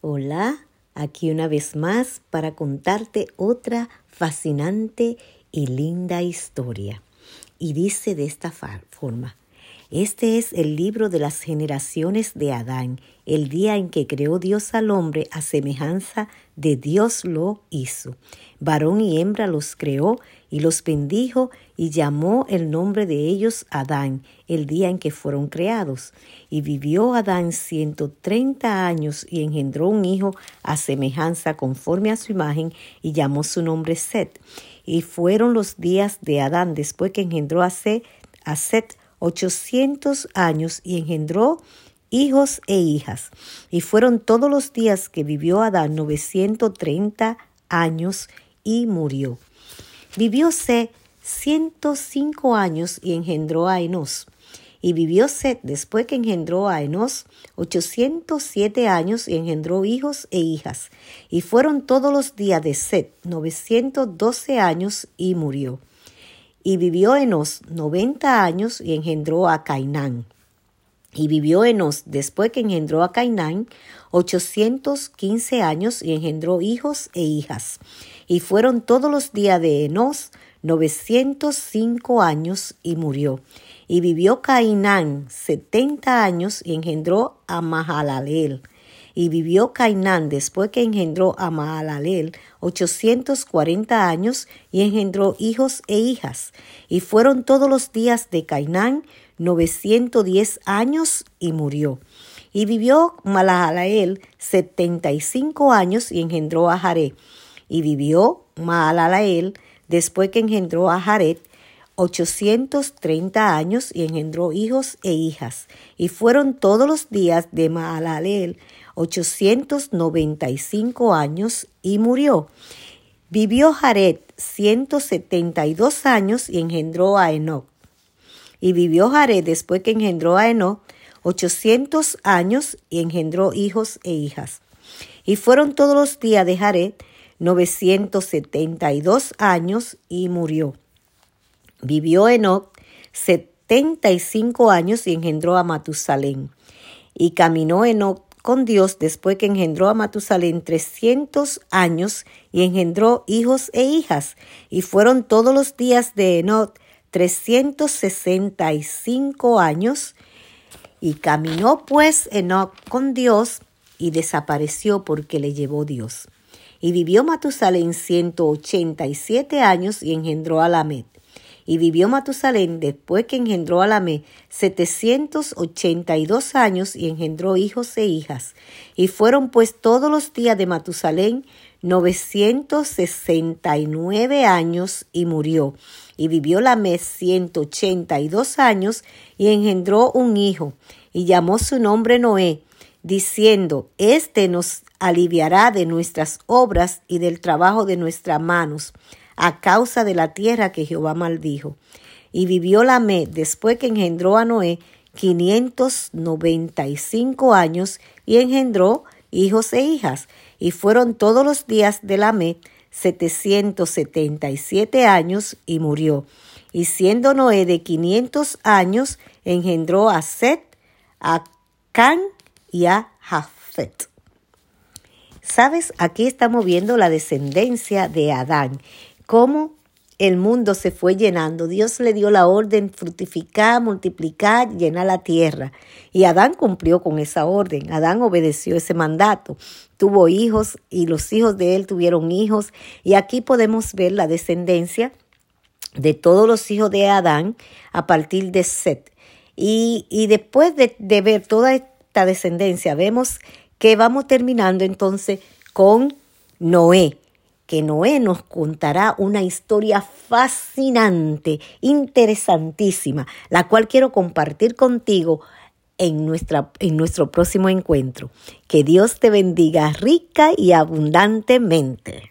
Hola, aquí una vez más para contarte otra fascinante y linda historia. Y dice de esta forma, este es el libro de las generaciones de Adán, el día en que creó Dios al hombre a semejanza de Dios lo hizo. Varón y hembra los creó y los bendijo y llamó el nombre de ellos Adán, el día en que fueron creados. Y vivió Adán ciento treinta años y engendró un hijo a semejanza conforme a su imagen y llamó su nombre Set. Y fueron los días de Adán después que engendró a Set, a ochocientos años y engendró hijos e hijas. Y fueron todos los días que vivió Adán novecientos treinta años y murió. Vivió Set ciento cinco años y engendró a Enos. Y vivió Set después que engendró a Enos ochocientos siete años y engendró hijos e hijas. Y fueron todos los días de Set novecientos doce años y murió. Y vivió Enos noventa años y engendró a Cainán. Y vivió Enos después que engendró a Cainán ochocientos quince años y engendró hijos e hijas. Y fueron todos los días de Enos novecientos cinco años y murió. Y vivió Cainán setenta años y engendró a Mahalalel. Y vivió Cainán después que engendró a Maalalel ochocientos cuarenta años y engendró hijos e hijas. Y fueron todos los días de Cainán novecientos diez años y murió. Y vivió Malalael setenta y cinco años y engendró a Jaré. Y vivió Malalael después que engendró a Jared 830 años y engendró hijos e hijas. Y fueron todos los días de Maalalel 895 años y murió. Vivió Jared 172 años y engendró a Enoch. Y vivió Jared después que engendró a Enoch 800 años y engendró hijos e hijas. Y fueron todos los días de Jared 972 años y murió. Vivió Enoch 75 años y engendró a Matusalén. Y caminó Enoch con Dios después que engendró a Matusalén 300 años y engendró hijos e hijas. Y fueron todos los días de Enoch 365 años. Y caminó pues Enoch con Dios y desapareció porque le llevó Dios. Y vivió Matusalén ciento ochenta y siete años y engendró a Lamed. Y vivió Matusalén después que engendró a Lamed setecientos ochenta y dos años y engendró hijos e hijas. Y fueron pues todos los días de Matusalén novecientos sesenta y nueve años y murió. Y vivió Lamed ciento ochenta y dos años y engendró un hijo y llamó su nombre Noé diciendo, Este nos aliviará de nuestras obras y del trabajo de nuestras manos, a causa de la tierra que Jehová maldijo. Y vivió Lamé después que engendró a Noé quinientos noventa y cinco años y engendró hijos e hijas. Y fueron todos los días de y siete años y murió. Y siendo Noé de quinientos años, engendró a Set, a Can y a Jafet. Sabes, aquí estamos viendo la descendencia de Adán, cómo el mundo se fue llenando. Dios le dio la orden fructificar, multiplicar, llenar la tierra. Y Adán cumplió con esa orden. Adán obedeció ese mandato. Tuvo hijos y los hijos de él tuvieron hijos. Y aquí podemos ver la descendencia de todos los hijos de Adán a partir de Set. Y, después de, de ver toda esta descendencia. Vemos que vamos terminando entonces con Noé, que Noé nos contará una historia fascinante, interesantísima, la cual quiero compartir contigo en, nuestra, en nuestro próximo encuentro. Que Dios te bendiga rica y abundantemente.